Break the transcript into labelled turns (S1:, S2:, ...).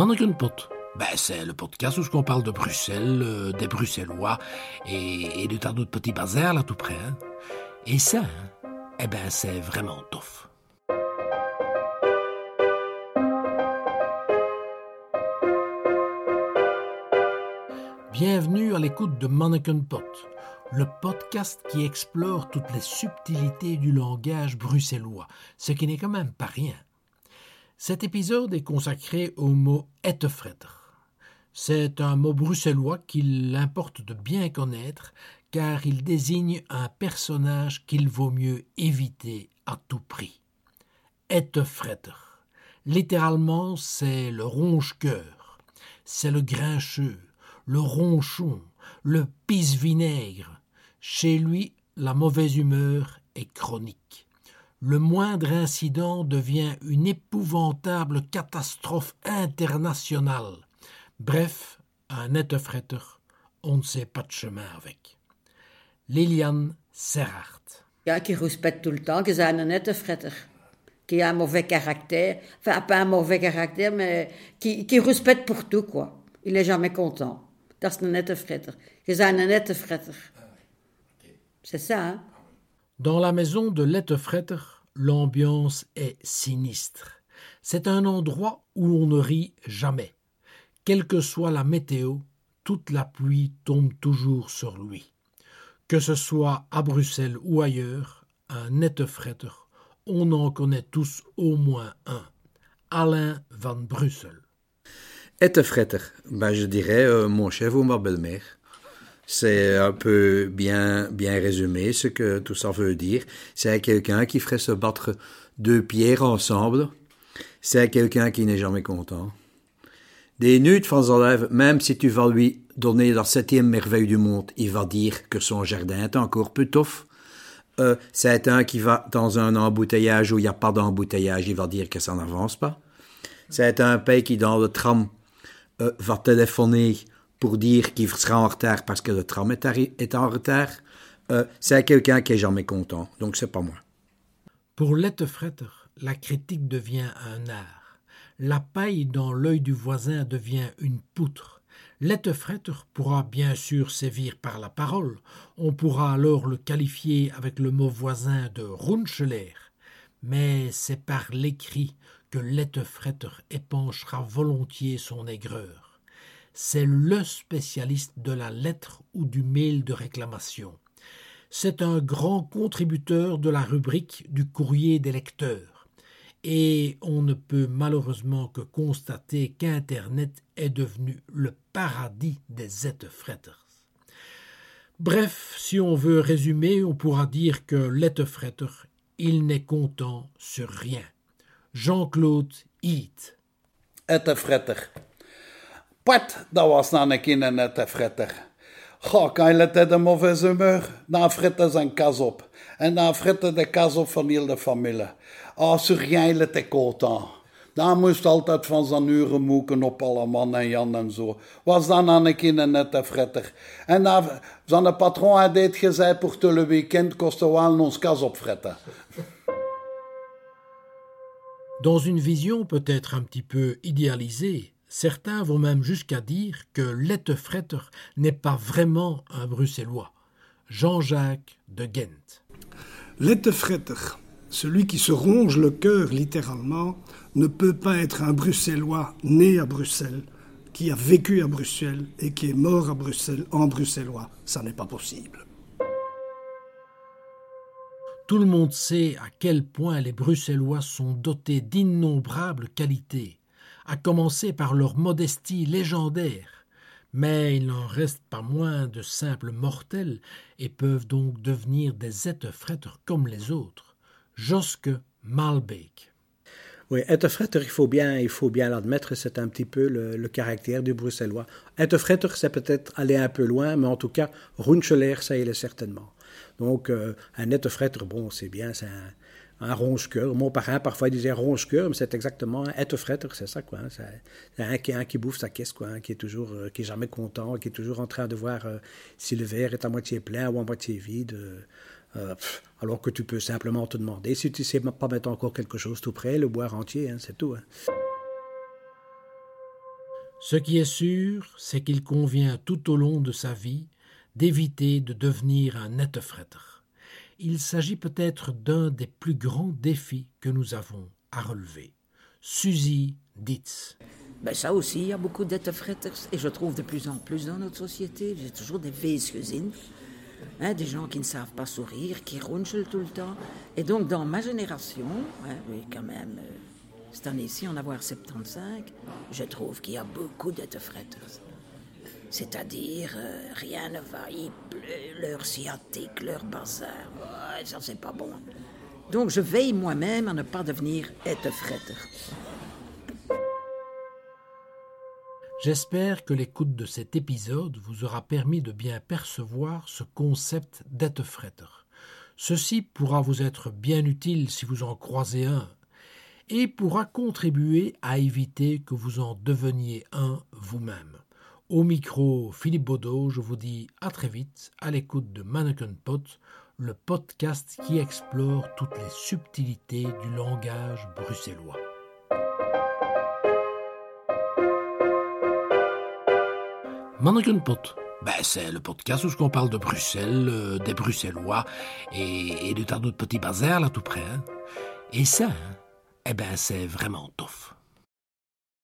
S1: Manneken-pot. Ben, c'est le podcast où on parle de Bruxelles, euh, des Bruxellois et, et de tas d'autres petits bazars là tout près. hein. Et ça, hein, eh ben, c'est vraiment tough. Bienvenue à l'écoute de Mannequin Pot, le podcast qui explore toutes les subtilités du langage bruxellois, ce qui n'est quand même pas rien. Cet épisode est consacré au mot ettefretter. C'est un mot bruxellois qu'il importe de bien connaître car il désigne un personnage qu'il vaut mieux éviter à tout prix. Ettefretter. Littéralement, c'est le ronge-cœur, c'est le grincheux, le ronchon, le pisse-vinaigre. Chez lui, la mauvaise humeur est chronique. Le moindre incident devient une épouvantable catastrophe internationale. Bref, un ettefretter, on ne sait pas de chemin avec. Liliane Serhart.
S2: Ja, qui rouspète tout le temps, qui zijn een nette fretter. Qui a un mauvais caractère. Enfin, pas un mauvais caractère, mais qui, qui rouspète pour tout, quoi. Il est jamais content. Dat is een nette fretter. Je zijn een nette fretter. C'est ça, hein?
S1: Dans la maison de Lettefretter, l'ambiance est sinistre. C'est un endroit où on ne rit jamais. Quelle que soit la météo, toute la pluie tombe toujours sur lui. Que ce soit à Bruxelles ou ailleurs, un Nettefretter, on en connaît tous au moins un. Alain van Brussel.
S3: Ettefretter, ben je dirais euh, mon chef ou ma belle-mère. C'est un peu bien, bien résumé ce que tout ça veut dire. C'est quelqu'un qui ferait se battre deux pierres ensemble. C'est quelqu'un qui n'est jamais content. Des nuits van leven, même si tu vas lui donner la septième merveille du monde, il va dire que son jardin est encore. Euh, c'est un qui va dans un embouteillage où il n'y a pas d'embouteillage, il va dire que ça n'avance pas. C'est un pays qui, dans le tram, euh, va téléphoner pour dire qu'il sera en retard parce que le tram est, en retard. Euh, c'est quelqu'un qui est jamais content, donc c'est pas moi.
S1: Pour Lettefretter, la critique devient un art. La paille dans l'œil du voisin devient une poutre. Lettefretter pourra bien sûr sévir par la parole. On pourra alors le qualifier avec le mot voisin de Runcheler. Mais c'est par l'écrit que Lettefretter épanchera volontiers son aigreur. C'est le spécialiste de la lettre ou du mail de réclamation. C'est un grand contributeur de la rubrique du courrier des lecteurs. Et on ne peut malheureusement que constater qu'Internet est devenu le paradis des ettefretters. Bref, si on veut résumer, on pourra dire que l'ettefretter, il n'est content sur rien. Jean-Claude.
S4: Ettefretter. Pat, dat was dan een keer een ettefretter. Goh, kan je het de mauvaise humeur? Dan fritten zijn kas op. En dan fritten de kas op van heel de familie. Ah, sur jij het de content. Dan moest altijd van zijn uren moeken op alle man en Jan en zo. Was dan aan een keer een nette fretter. En dan, zijn patron had dit gezegd, tout le weekend kosten we ons kas opfretten.
S1: Dans une vision peut-être un petit peu idéalisée, certains vont même jusqu'à dire que l'ettefretter n'est pas vraiment un bruxellois. Jean-Jacques de Ghent.
S5: L'ettefretter, celui qui se ronge le cœur littéralement, ne peut pas être un Bruxellois né à Bruxelles, qui a vécu à Bruxelles et qui est mort à Bruxelles en bruxellois. Ça n'est pas possible.
S1: Tout le monde sait à quel point les Bruxellois sont dotés d'innombrables qualités, à commencer par leur modestie légendaire. Mais il n'en reste pas moins de simples mortels et peuvent donc devenir des ettefretters comme les autres. Joske Malbeek.
S3: Oui, Ettefretter, il faut bien, il faut bien l'admettre, c'est un petit peu le, caractère du bruxellois. Ettefretter, c'est peut-être aller un peu loin, mais en tout cas, Runcheler, ça il est certainement. Donc, euh, un Ettefretter, bon, c'est bien, c'est un, un ronge-cœur. Mon parrain, parfois, disait ronge-cœur, mais c'est exactement un Ettefretter, c'est ça, quoi. hein. C'est un, qui- un qui bouffe sa caisse, quoi, hein, qui est toujours, euh, qui est jamais content, qui est toujours en train de voir euh, si le verre est à moitié plein ou à moitié vide. euh, alors que tu peux simplement te demander si tu sais pas mettre encore quelque chose tout près, le boire entier, hein, c'est tout.
S1: Ce qui est sûr, c'est qu'il convient tout au long de sa vie d'éviter de devenir un netefretter. Il s'agit peut-être d'un des plus grands défis que nous avons à relever. Suzy Ditz.
S6: Ben ça aussi, il y a beaucoup d'etefretters et je trouve de plus en plus dans notre société. J'ai toujours des weesgezin, hein, des gens qui ne savent pas sourire, qui ronchent tout le temps. Et donc dans ma génération, hein, oui quand même, euh, cette année-ci on a voir 75, je trouve qu'il y a beaucoup d'etefretters. C'est-à-dire, euh, rien ne va, ils pleurent, leur sciatique, leur bazar, ouais, ça c'est pas bon. Donc je veille moi-même à ne pas devenir etefretter.
S1: J'espère que l'écoute de cet épisode vous aura permis de bien percevoir ce concept d'être-fretter. Ceci pourra vous être bien utile si vous en croisez un et pourra contribuer à éviter que vous en deveniez un vous-même. Au micro, Philippe Baudot, je vous dis à très vite à l'écoute de Mannequin Pot, le podcast qui explore toutes les subtilités du langage bruxellois. Mannequin Pot. Ben, c'est le podcast où on parle de Bruxelles, euh, des Bruxellois et, de tas d'autres petits bazars là tout près. hein. Et ça, hein, eh ben, c'est vraiment tough.